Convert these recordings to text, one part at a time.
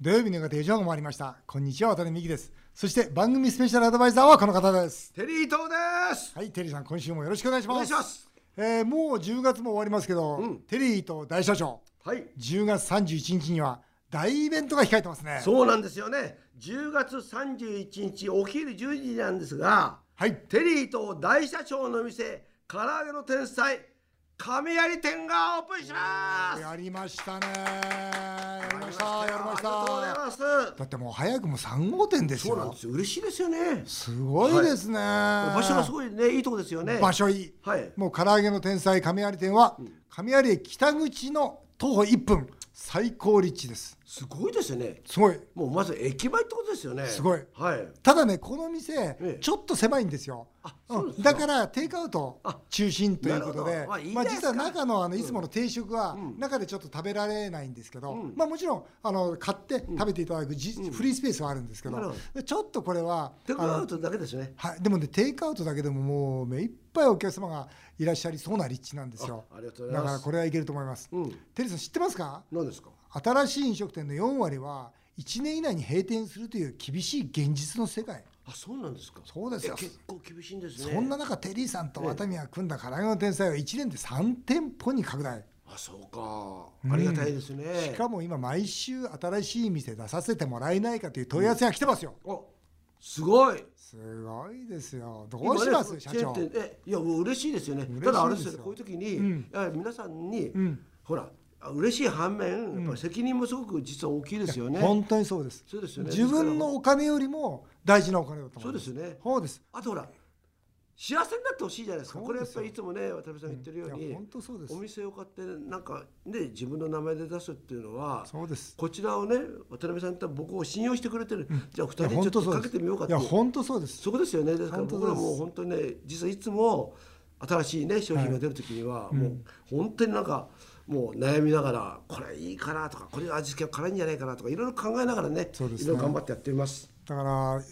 土曜日の夕方4時半を回りましたこんにちは渡辺美希ですそして番組スペシャルアドバイザーはこの方ですテリー東です。はいテリーさん今週もよろしくお願いしおます願いします。えーもう10月も終わりますけど、うんテリーと大社長はい。10月31日には大イベントが控えてますねそうなんですよね。10月31日お昼10時なんですが、はいテリーと大社長の店、唐揚げの天才、亀有店がオープンします。やりましたねましたやりましありがとうございたます。だってもう早くも3号店ですよそうなんですよ。嬉しいですよね。すごいですね、場所がすごいね、いいとこですよね。場所いいはい。もう唐揚げの天才亀有店は、亀有駅北口の徒歩1分最高立地です。すごいですよね。すごい。もうまず駅前ってことですよね。すごい。はい。ただねこの店、ええ。ちょっと狭いんですよ。あ、そうでだからテイクアウトあ中心ということでまあいいじゃまあ、実は中のあのいつもの定食はうん。中でちょっと食べられないんですけど、うん。まあ、もちろんあの買って食べていただくじ、フリースペースはあるんですけど,、なるほでちょっとこれはテイクアウトだけですね。はい、でもねテイクアウトだけでももう目いっぱいお客様がいらっしゃりそうな立地なんですよだからこれはいけると思います、うん。テリーさん知ってますか？何ですか？新しい飲食店の4割は1年以内に閉店するという厳しい現実の世界あ、そうなんですか。そうですよえ結構厳しいんですね。そんな中テリーさんと渡宮が組んだ唐揚げの天才は1年で3店舗に拡大あ、そうか。ありがたいですね。しかも今毎週新しい店出させてもらえないかという問い合わせが来てますよ、お、すごい。すごいですよ。どうします、社長。え、いや、もう嬉しいですよね。ただ、あれですよこういう時に、うん。皆さんに、うん。ほら、あ嬉しい反面、やっぱり責任もすごく実は大きいですよね。本当にそうです。そうですよね。自分のお金よりも大事なお金だと思います。そうですよね。そうです。あとほら、幸せになってほしいじゃないですか。これやっぱりいつもね、渡辺さんが言ってるようにいや本、当そうです。お店を買って、なんかね、自分の名前で出すっていうのは、そうです。こちらをね、渡辺さんって僕を信用してくれてる。じゃあ、二いや人ちょっとかけてみようかっていういや本当そうです。そこですよね。ですから僕らもう本当にね、実はいつも新しいね商品が出る時には、もう本当になんかもう悩みながらこれいいかなとかこれ味付けは辛いんじゃないかなとかいろいろ考えながらね、ね。いろいろ頑張ってやってみます。だから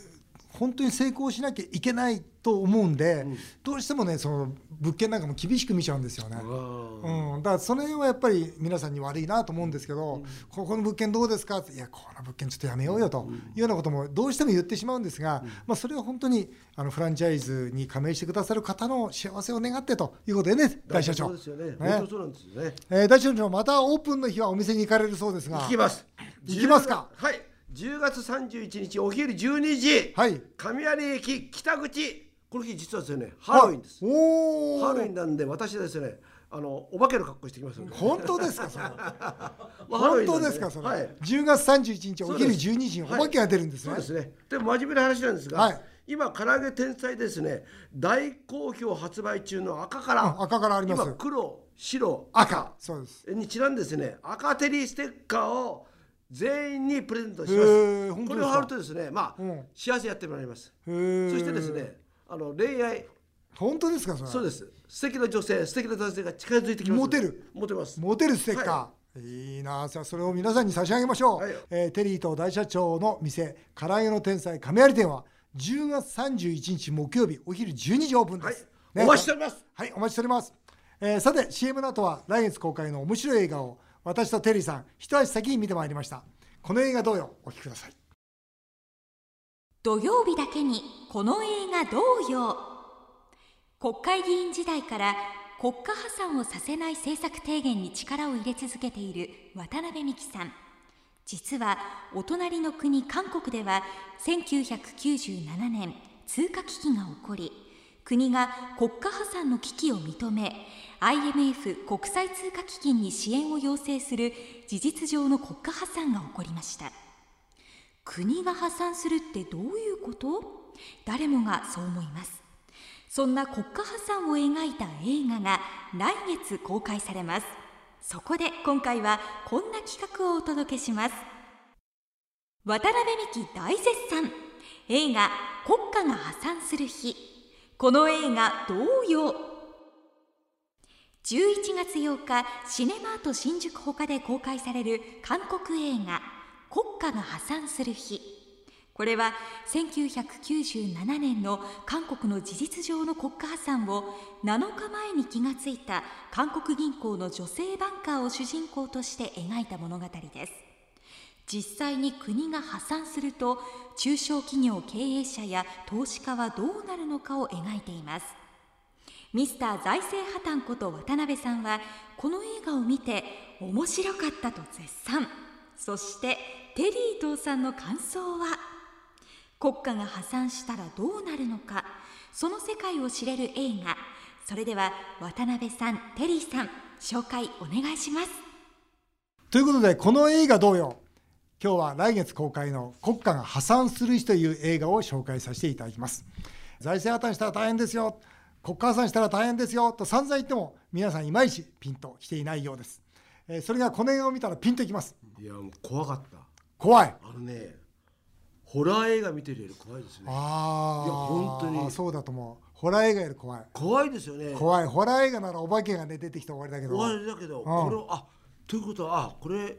本当に成功しなきゃいけないと思うんで、どうしてもねその物件なんかも厳しく見ちゃうんですよね。うん、だからその辺はやっぱり皆さんに悪いなと思うんですけど、ここの物件どうですかっていやこの物件ちょっとやめようよというようなこともどうしても言ってしまうんですが、まあ、それは本当にあのフランチャイズに加盟してくださる方の幸せを願ってということでね大社長。そうですよね。ね。本当そうなんですよね。えー大社長またオープンの日はお店に行かれるそうですが。行きます。行きますか？10はい。10月31日お昼12時、はい。亀有駅北口この日実はですねハロウィンです。おおハロウィンなんで私はですねあのお化けの格好してきます。本当ですかそれ まあ本当ですかそれ、はい。10月31日お昼そうです。12時にお化けが出るんですね、そうですね。でも真面目な話なんですが、はい。今唐揚げ天才ですね。大好評発売中の赤から、あ赤からあります。今黒白赤。赤。そうです。にちなんでですね赤テリーステッカーを全員にプレゼントします。これを貼るとですねまあ、うん。幸せやってもらいます。そしてですねあの恋愛。本当ですかそれ。そうです。素敵な女性素敵な男性が近づいてきます。モテる。モテます。モテるステッカー、い、いなじゃあそれを皆さんに差し上げましょう、はい。えーテリーと大社長の店唐揚げの天才亀有店は10月31日木曜日お昼12時オープンです、はい。お待ちしております。はいお待ちしております、えーさて CM の後は来月公開の面白い映画を私とテリーさん一足先に見てまいりました。この映画どうよ？お聞きください土曜日だけにこの映画どうよ国会議員時代から国家破産をさせない政策提言に力を入れ続けている渡辺美樹さん。実はお隣の国韓国では1997年通貨危機が起こり国が国家破産の危機を認め IMF 国際通貨基金に支援を要請する事実上の国家破産が起こりました。国が破産するってどういうこと？誰もがそう思います。そんな国家破産を描いた映画が来月公開されます。そこで今回はこんな企画をお届けします。渡辺美樹大絶賛。映画国家が破産する日。この映画どうよ？11月8日シネマート新宿ほかで公開される韓国映画。国家が破産する日。これは1997年の韓国の事実上の国家破産を7日前に気がついた韓国銀行の女性バンカーを主人公として描いた物語です。実際に国が破産すると中小企業経営者や投資家はどうなるのかを描いています。ミスター財政破綻こと渡辺さんはこの映画を見て面白かったと絶賛。そしてテリー伊藤さんの感想は？国家が破産したらどうなるのか？その世界を知れる映画。それでは渡辺さんテリーさん紹介お願いします。ということでこの映画どうよ？今日は来月公開の国家が破産する日という映画を紹介させていただきます。財政破綻したら大変ですよ。国家破産したら大変ですよ。と散々言っても皆さんいまいちピンときていないようです。それがこの映画を見たらピンときます。いやもう怖かった。怖い。あのねホラー映画見てるより怖いですね。ああいや本当に。そうだと思う。ホラー映画より怖い。怖いですよね。怖い。ホラー映画ならお化けがね出てきて終わりだけど。終わりだけど、これをあということはあこれ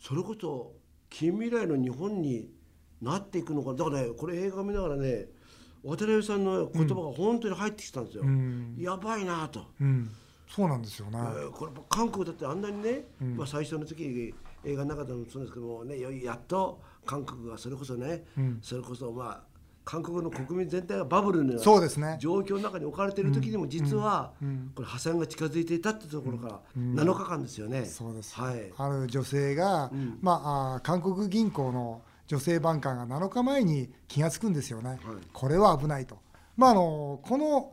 それこそ近未来の日本になっていくのかだからねこれ映画見ながらね渡辺さんの言葉が本当に入ってきたんですよ、やばいなと、うん、そうなんですよね、えーこれ韓国だってあんなにね、まあ、最初の時映画の中でもそうですけどもねやっと韓国がそれこそね、それこそまあ韓国の国民全体がバブルのようなそうですね。状況の中に置かれている時にも実はこれ破産が近づいていたってところから7日間ですよね。そうです、はい、ある女性が、まああ韓国銀行の女性バンカーが7日前に気が付くんですよね、これは危ないと。まあ、あのこの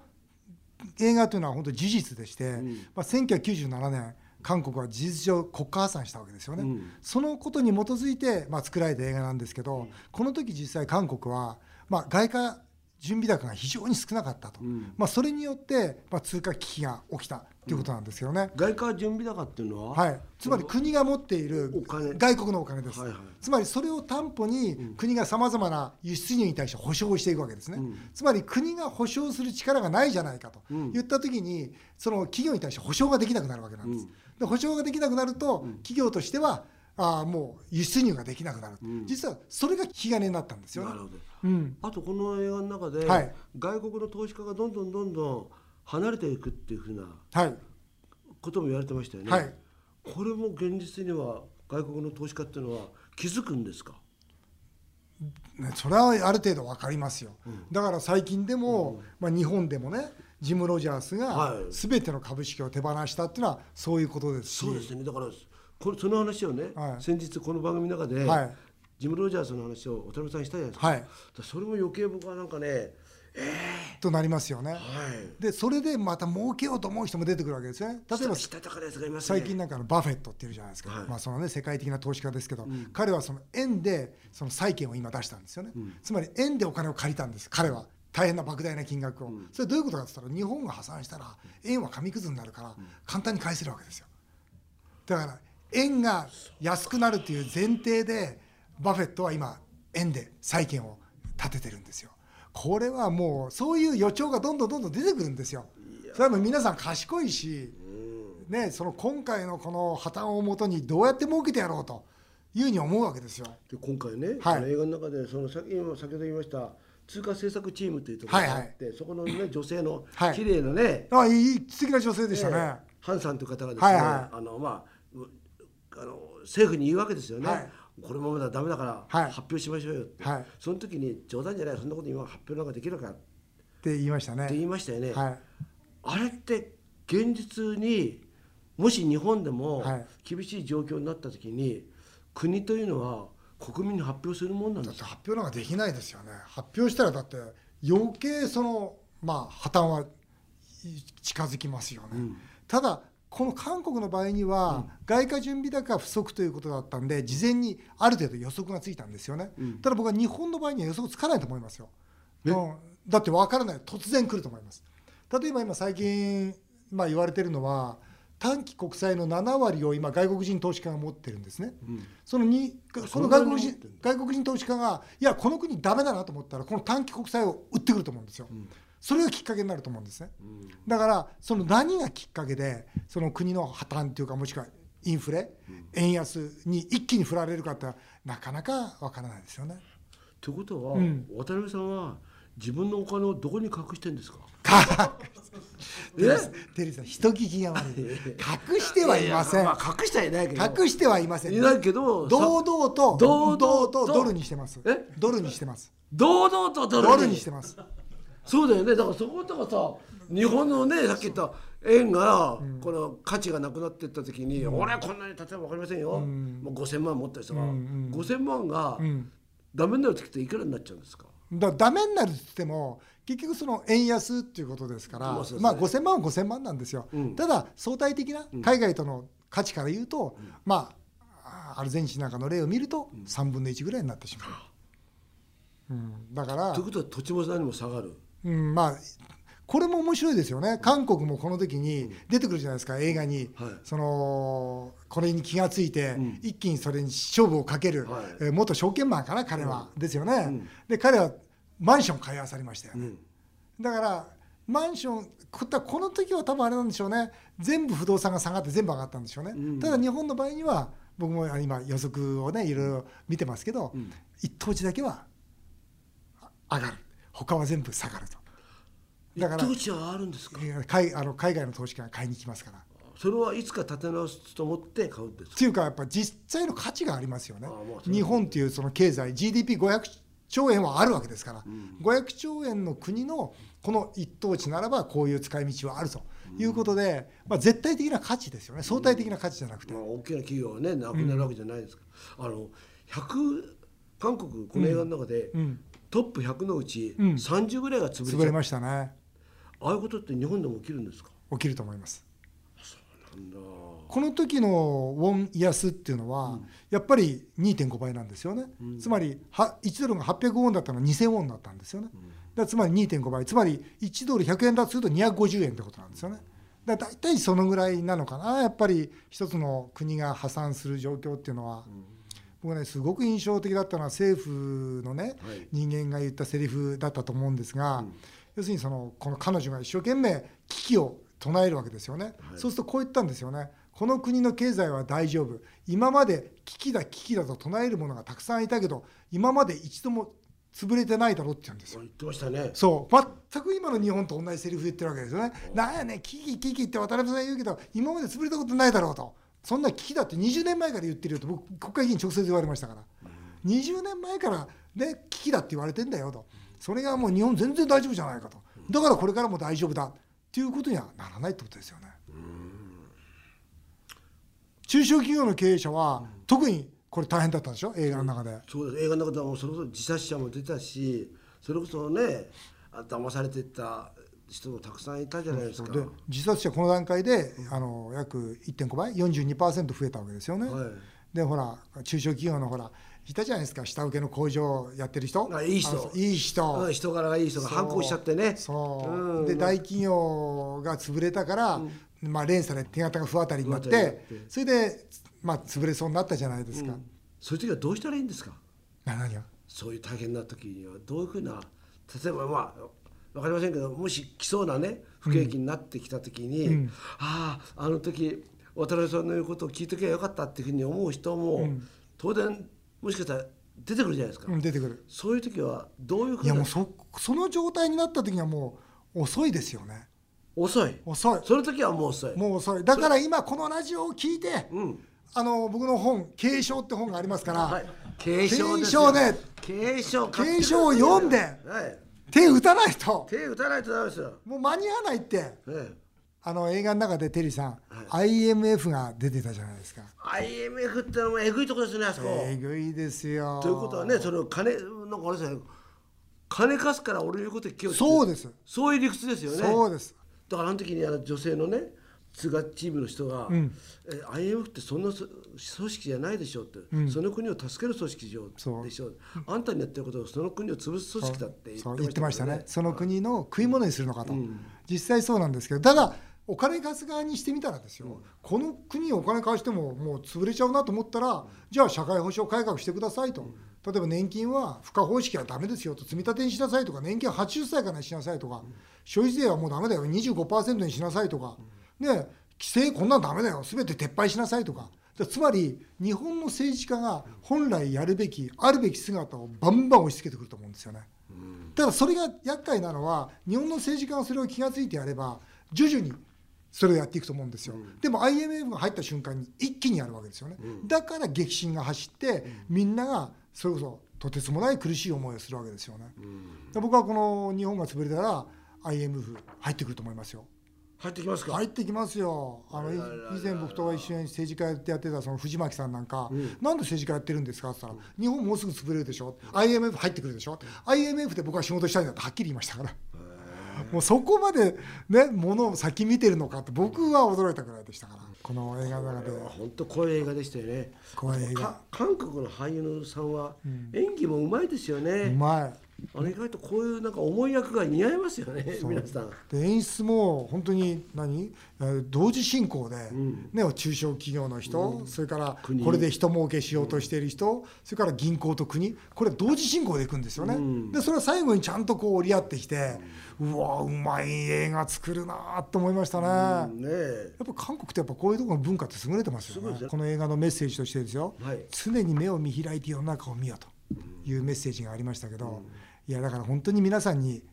映画というのは本当事実でして、まあ、1997年韓国は事実上国家破産したわけですよね、そのことに基づいて、まあ、作られた映画なんですけど、この時実際韓国は、まあ、外貨準備高が非常に少なかったと、まあ、それによって、まあ、通貨危機が起きたということなんですよね。外貨準備高っていうのは、はい、つまり国が持っている外国のお金です、はいはい。つまりそれを担保に国がさまざまな輸出入に対して保証をしていくわけですね、つまり国が保証する力がないじゃないかと言った時にその企業に対して保証ができなくなるわけなんです、で保証ができなくなると企業としてはあーもう輸出入ができなくなる、実はそれが引き金になったんですよね。なるほど。うん、あとこの映画の中で、はい。外国の投資家がどんどんどんどん離れていくっていうふうなはい。ことも言われてましたよね。はい。これも現実には外国の投資家っていうのは気づくんですか？ね、それはある程度分かりますよ、だから最近でも、まあ、日本でもねジム・ロジャースがはい。全ての株式を手放したっていうのはそういうことですし、そうですね。だからこれその話をね、はい。先日この番組の中で、はい。ジム・ロジャースの話を渡辺さんしたじゃないですか,、はい。それも余計僕はなんかねとなりますよね。はい。でそれでまた儲けようと思う人も出てくるわけですよね。例えば最近なんかのバフェットっていうじゃないですか、はい。まあそのね、世界的な投資家ですけど、彼はその円でその債券を今出したんですよね、つまり円でお金を借りたんです。彼は大変な莫大な金額を、それどういうことかって言ったら日本が破産したら円は紙くずになるから簡単に返せるわけですよ。だから円が安くなるっていう前提でバフェットは今円で債券を立ててるんですよこれはもうそういう予兆がどんどんどんどん出てくるんですよ。それはもう皆さん賢いし、ね、その今回のこの破綻をもとにどうやって儲けてやろうというふうに思うわけですよ。で今回ね、はい。映画の中でその先今先ほど言いました通貨政策チームというところがあって、そこの、ね、女性のはい。綺麗なね、あいい素敵な女性でしたね、えーハンさんという方がですね、はいはい。あのまあうあの政府に言うわけですよね、はいこれもまだダメだからはい。発表しましょうよって、はい。その時に冗談じゃないそんなこと今発表なんかできるかってって言いましたね。言いましたよね、はい。あれって現実にもし日本でもはい。厳しい状況になった時に国というのは国民に発表するもんなんですか？発表なんかできないですよね。発表したらだって余計そのまあ破綻はい近づきますよね、ただこの韓国の場合には、外貨準備高不足ということだったんで事前にある程度予測がついたんですよね、ただ僕は日本の場合には予測つかないと思いますよ、うん、だって分からない。突然来ると思います。例えば今最近、まあ、言われてるのは短期国債の7割を今外国人投資家が持ってるんですね、そのにこの外国人外国人投資家がいやこの国ダメだなと思ったらこの短期国債を売ってくると思うんですよ、それがきっかけになると思うんですね、だからその何がきっかけでその国の破綻というかもしくはインフレ、円安に一気に振られるかってなかなかわからないですよね。ということは、ん。渡辺さんは自分のお金をどこに隠してんですか？テリーさんテリーさん人聞きが悪い。隠してはいません。まあ、隠してはいないけど。隠してはいませんいないけど堂々と堂々ととドルにしてます。え？ドルにしてます。堂々とドルドルにしてますそうだよね。だからそことかさ日本のねさっき言った円が、この価値がなくなっていった時に、俺はこんなに例えば分かりませんよ、もう5,000万持った人が、5,000万が、ダメになる時っていくらになっちゃうんですか？だダメになるって言っても結局その円安っていうことですから、まあそうですね。まあ5,000万は5,000万なんですよ、ただ相対的な海外との価値から言うと、まあアルゼンチンなんかの例を見ると3分の1ぐらいになってしまう、うん、だからということは土地も何も下がるうん、まあこれも面白いですよね。韓国もこの時に出てくるじゃないですか。映画に、はい。そのこれに気がついて、ん。一気にそれに勝負をかける、はい。えー元証券マンかな彼は、ですよね、で彼はマンション買いあさりましたよ。ね、だからマンションここの時は多分あれなんでしょうね。全部不動産が下がって全部上がったんでしょうね、ただ日本の場合には僕も今予測をねいろいろ見てますけど、一等地だけは上がる他は全部下がると。だから土地はあるんですか？えー海あの海外の投資家が買いに来ますから。それはいつか立て直すと思って買うんですか？っていうかやっぱ実際の価値がありますよね。日本っていうその経済 GDP500 兆円はあるわけですから、500兆円の国のこの一等地ならばこういう使い道はあるということで、まあ、絶対的な価値ですよね。相対的な価値じゃなくて。まあ、。大きな企業はねなくなるわけじゃないですか、あの100韓国この映画の中で、んトップ100のうちうん。30ぐらいが潰れ潰れましたね。ああいうことって日本でも起きるんですか？起きると思います。なんだ。この時のウォン安っていうのは、やっぱり2.5倍なんですよね、つまりは1ドルが800ウォンだったのが2000ウォンだったんですよね、だからつまり2.5倍。つまり1ドル100円だとすると250円ってことなんですよね。だ大体そのぐらいなのかな。やっぱり一つの国が破産する状況っていうのは、僕ねすごく印象的だったのは政府のね、はい。人間が言ったセリフだったと思うんですが、要するにそのこの彼女が一生懸命危機を唱えるわけですよね、そうするとこう言ったんですよね。この国の経済は大丈夫。今まで危機だ危機だと唱えるものがたくさんいたけど今まで一度も潰れてないだろうって言うんですよ。言ってましたね。そう。全く今の日本と同じセリフ言ってるわけですよね。なんやねん危機危機って渡辺さん言うけど今まで潰れたことないだろうとそんな危機だって20年前から言ってるよと僕国会議員直接言われましたから。20年前からね危機だって言われてんだよと。それがもう日本全然大丈夫じゃないかと。だからこれからも大丈夫だ。っていうことにはならないってことですよね。中小企業の経営者は特にこれ大変だったんでしょ？映画の中で。そうです。映画の中ではもうそれこそ自殺者も出たしそれこそね騙されてた人もたくさんいたじゃないですか。で自殺者この段階であの約1.5倍42%増えたわけですよね。はい。でほら中小企業のほらいたじゃないですか。下請けの工場やってる人。あいい人。いい人。うん人柄がいい人が反抗しちゃってね。そう、うん。で大企業が潰れたから、まあ、連鎖で手形が不当たりになってそれで、まあ、潰れそうになったじゃないですか、そういう時はどうしたらいいんですか？な何が？そういう大変な時にはどういうふうな例えばまあ分かりませんけどもし来そうなね不景気になってきた時に、あああの時渡辺さんの言うことを聞いときゃよかったっていうふうに思う人も、当然もしかしたら出てくるじゃないですか、うん出てくる。そういう時はどういうふないうやもうそその状態になった時にはもう遅いですよね。遅い。遅い。その時はもう遅い。もう遅い。だから今このラジオを聞いて、うん。あの僕の本「継承」って本がありますから、はい。継承ですよ。継承ね。継承継承を読んではい手打たないと。手打たないとダメですよ、もう間に合わないって。ね、あの映画の中でテリーさん、IMF が出てたじゃないですか。IMF ってのもえぐいとこですねあそこ、えぐいですよ。ということはねその金なんかあれですね。金貸すから俺の言うこと聞けよそうです。そういう理屈ですよね。そうです。だからあの時にあの女性のね津賀チームの人が、え IMF ってそんなそ組織じゃないでしょって、その国を助ける組織でしょあんたにやってることはその国を潰す組織だって言ってましたね。ね。その国の食い物にするのかと、実際そうなんですけど。ただお金貸す側にしてみたらですよ、この国にお金貸してももう潰れちゃうなと思ったらじゃあ社会保障改革してくださいと、例えば年金は付加方式はダメですよと積み立てにしなさいとか年金は80歳からにしなさいとか、消費税はもうダメだよ。25%にしなさいとか、ね、規制こんなんダメだよ全て撤廃しなさいとか。だつまり日本の政治家が本来やるべきあるべき姿をバンバン押し付けてくると思うんですよね。ただそれが厄介なのは日本の政治家がそれを気が付いてやれば徐々にそれをやっていくと思うんですよ、でも IMF が入った瞬間に一気にやるわけですよね、だから激震が走って、みんながそれこそとてつもない苦しい思いをするわけですよね、で僕はこの日本が潰れたら IMF 入ってくると思いますよ入ってきますか？入ってきますよ。あの以前僕と一緒に政治家やってやってたその藤巻さんなんか、なんで政治家やってるんですか？って言ったら、日本もうすぐ潰れるでしょ？IMF 入ってくるでしょ？IMF で僕は仕事したいんだってはっきり言いましたから。もうそこまでねものを先見てるのかって僕は驚いたぐらいでしたから。この映画の中で。本当怖い映画でしたよね。怖い映画。か韓国の俳優さんは演技もうまいですようね、まいあの意外とこういうなんか重い役が似合いますよね皆さん。で演出も本当に何？えー同時進行で、ん。ね、中小企業の人、それから国。これで人儲けしようとしている人、それから銀行と国。これ同時進行でいくんですよね、うん。でそれは最後にちゃんとこう折り合ってきて、うわうまい映画作るなと思いましたね。うんねえ。やっぱ韓国ってやっぱこういうところの文化って優れてますよね。この映画のメッセージとしてですよ、はい。常に目を見開いて世の中を見よというメッセージがありましたけど、いやだから本当に皆さんに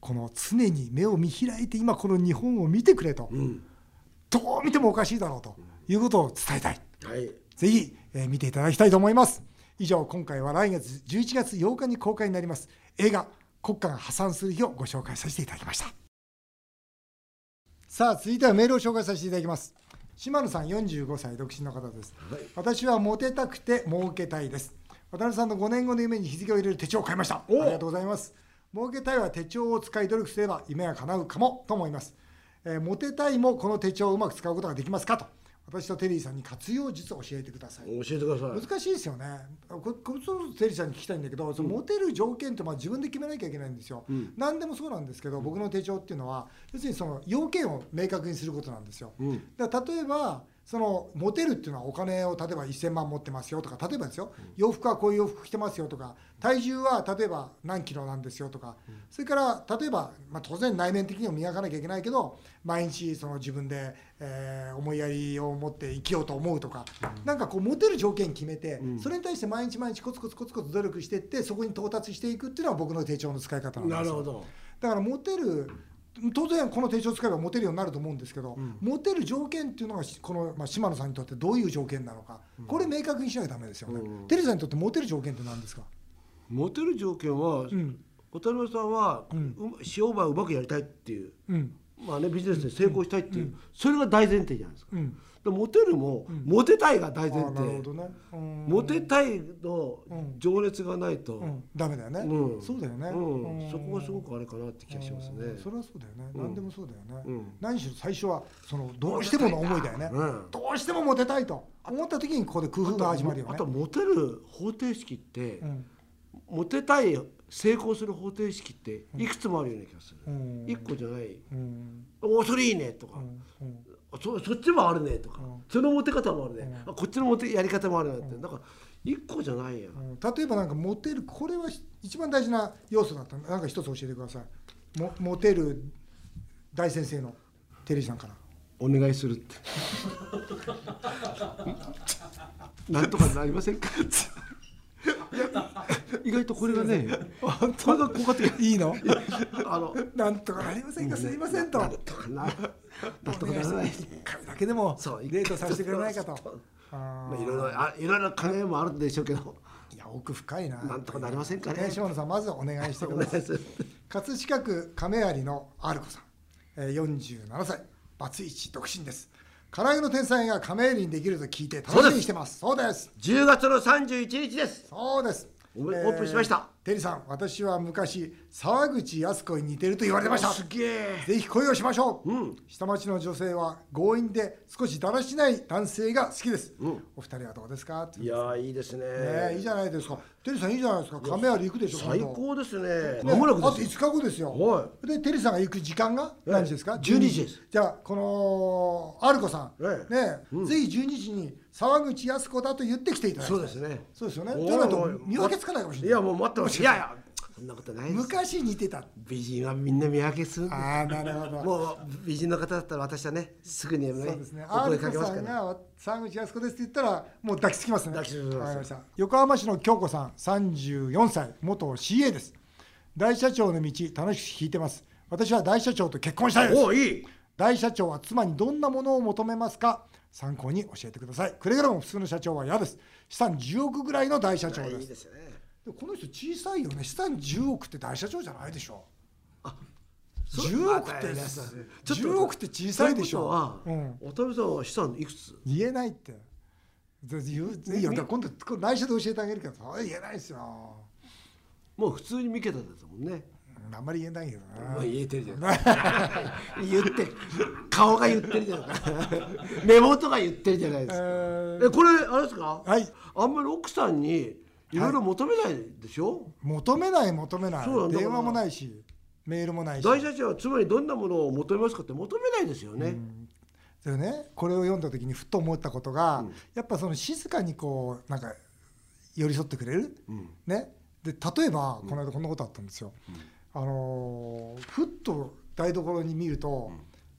この常に目を見開いて今この日本を見てくれと、うん。どう見てもおかしいだろうということを伝えたい。はい。ぜひ、えー見ていただきたいと思います。以上今回は来月11月8日に公開になります映画国家が破産する日をご紹介させていただきました。さあ続いてはメールを紹介させていただきます。島野さん45歳独身の方です、はい。私はモテたくて儲けたいです渡辺さんの5年後の夢に日付を入れる手帳を買いました。ありおがとうございます。儲けたいは手帳を使い努力すれば夢が叶うかもと思います、えーモテたいもこの手帳をうまく使うことができますかと。私とテリーさんに活用術を教えてください。教えてください。難しいですよね。ここれそテリーさんに聞きたいんだけど、そのモテる条件ってまあ自分で決めなきゃいけないんですよ、ん。何でもそうなんですけど僕の手帳っていうのは要するにその要件を明確にすることなんですよ、うん。だから例えばそのモテるっていうのはお金を例えば1000万持ってますよとか例えばですよ。洋服はこういう洋服着てますよとか体重は例えば何キロなんですよとか。それから例えば、まあ、当然内面的にも磨かなきゃいけないけど毎日その自分で、えー思いやりを持って生きようと思うとか。なんかこうモテる条件決めてそれに対して毎日毎日コツコツコツコツ努力していってそこに到達していくっていうのは僕の手帳の使い方なんですよ。なるほど。だからモテる当然この手帳を使えばモテるようになると思うんですけど、モテる条件っていうのがしこの、まあ、島野さんにとってどういう条件なのか、これ明確にしなきゃダメですよね、うん。テリーさんにとってモテる条件って何ですか、モテる条件は、ん。渡辺さんは、うん。うま商売をうまくやりたいっていう、うんまあね、ビジネスで成功したいっていう、それが大前提じゃないですか。うん、でモテるも、モテたいが大あ前提。どね、うん。モテたいのうん。情熱がないと、うん、ダメだよね、うん。そうだよね、うん。そこがすごくあれかなって気がしますね。うん。それはそうだよね、うん。何でもそうだよね、うん。何しろ最初はそのどうしてもの思いだよね、うん。どうしてもモテたいと。思った時にここで工夫が始まるよね。あとモテる方程式って、うん。モテたい成功する方程式っていくつもあるような気がする。うん。一個じゃない。うん。おそれいいねとか、うん。そそっちもあるねとか、うん。そのモテ方もあるね、こっちのモテやり方もあるねって、なんか一個じゃないや、うん。例えばなんかモテるこれは一番大事な要素だった。なんか一つ教えてください。もモテる大先生のテリーさんから。お願いするって。なんとかなりませんか意外とこれがねこれが効果的。いいの？あのなんとかなりませんか？すいませんと。なんとかな なんとかならない。一回だけでもデートさせてくれないかと。まあいろいろあいろいろ考えもあるんでしょうけど。ーいや奥深いな。なんとかなりませんかね。島野さんまずお願いしておください。葛飾区亀有のアルコさん、えー、47歳。バツイチ独身です。唐揚げの天才が亀有にできると聞いて楽しみにしてます。そうです。10月の31日です。そうですオープンしました。テリーさん私は昔沢口靖子に似てると言われてました。すげえ。ぜひ恋をしましょう、うん。下町の女性は強引で少しだらしない男性が好きです、うん。お二人はどうですか？いやーいいですね。ねいいじゃないですか。テリーさんいいじゃないですか。亀有行くでしょ最高ですね。ねまもなくあと5ですよ日後ですよ、はでテリーさんが行く時間が何時ですか、12時です。じゃあこのアルコさん、ええ。ね、ぜひ12時に沢口靖子だと言ってきていただきたい。そうですね。そうですよね。じゃないと見分けつかないかもしれない。いやもう待ってますいやいやそんなことないです。昔似てた。美人はみんな見分けする。ああなるほど。もう美人の方だったら私はねすぐにねそうですね。お声かけますから。さんが沢口靖子ですって言ったらもう抱きつきますね。抱きつきます。横浜市の京子さん、34歳、元 CA です。大社長の道楽しく聞いてます。私は大社長と結婚したいです。おいい。大社長は妻にどんなものを求めますか？参考に教えてください。くれぐれも普通の社長は嫌です。資産10億ぐらいの大社長です。いいですね。でこの人小さいよね。資産10億って大社長じゃないでしょ。そう10億ってまたね10億って小さいでしょ。ううん。渡辺さんは資産いくつ？言えないって。で言うい。いよ。だから今度これ内緒で教えてあげるけど言えないですよ。もう普通に見けたですもんねうんあんまり言えないけどまあな言えてるじゃない 言って顔が言ってるじゃない 目元が言ってるじゃないですか。ええこれあれですか？はい。あんまり奥さんにいろい。ろ求めないでしょ、求めない求めない。そうなんだ。電話もないしメールもないし。大社長は妻にどんなものを求めますかって求めないですよね、でねこれを読んだ時にふっと思ったことが、やっぱその静かにこうなんか寄り添ってくれる、ん。ね。で例えばこの間こんなことあったんですよ、あのーふっと台所に見ると、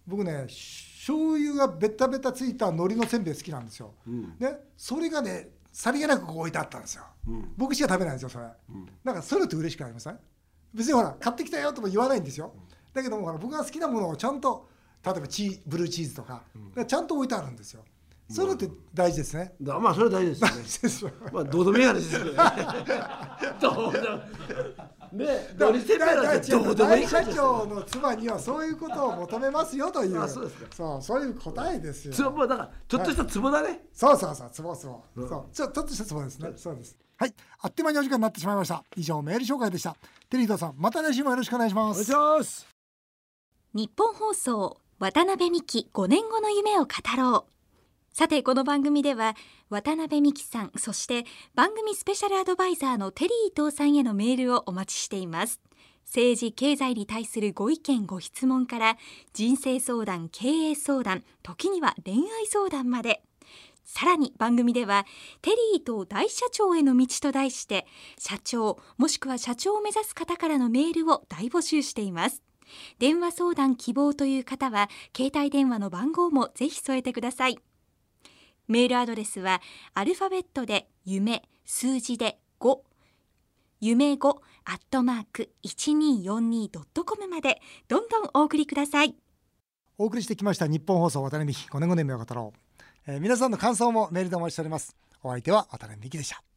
僕ね醤油がベタベタついた海苔のせんべい好きなんですよ、ん。ねそれがねさりげなくこう置いてあったんですよ、ん。僕しか食べないんですよそれ、なんかそういうのって嬉しくありません？別にほら買ってきたよとも言わないんですよ、だけどもほら僕が好きなものをちゃんと例えばチーブルーチーズとか、ちゃんと置いてあるんですよ。そういうのって大事ですね、だまあそれ大事ですよね。まあどうでもいい話ですね。どうでもね。海苔せんべいなんてどうでもいい大社長の妻にはそういうことを求めますよという。あそうですか。そうそういう答えですよ。つぼだからちょっとしたツボだね、そうそうそうツボツボ、そう。ちょちょっとしたツボですね。そうです。はい。あっという間にお時間になってしまいました。以上メール紹介でした。テリートさんまた来週もよろしくお願いします。お願いします。日本放送渡辺美希5年後の夢を語ろうさてこの番組では渡辺美希さんそして番組スペシャルアドバイザーのテリー伊藤さんへのメールをお待ちしています。政治経済に対するご意見ご質問から人生相談経営相談時には恋愛相談まで。さらに番組ではテリーと大社長への道と題して社長もしくは社長を目指す方からのメールを大募集しています。電話相談希望という方は携帯電話の番号もぜひ添えてください。メールアドレスはアルファベットで夢数字で5夢5アットマーク 1242.com までどんどんお送りください。お送りしてきました日本放送渡辺美希5年5年目を語ろう、えー皆さんの感想もメールでお待ちしております。お相手は渡辺美希でした。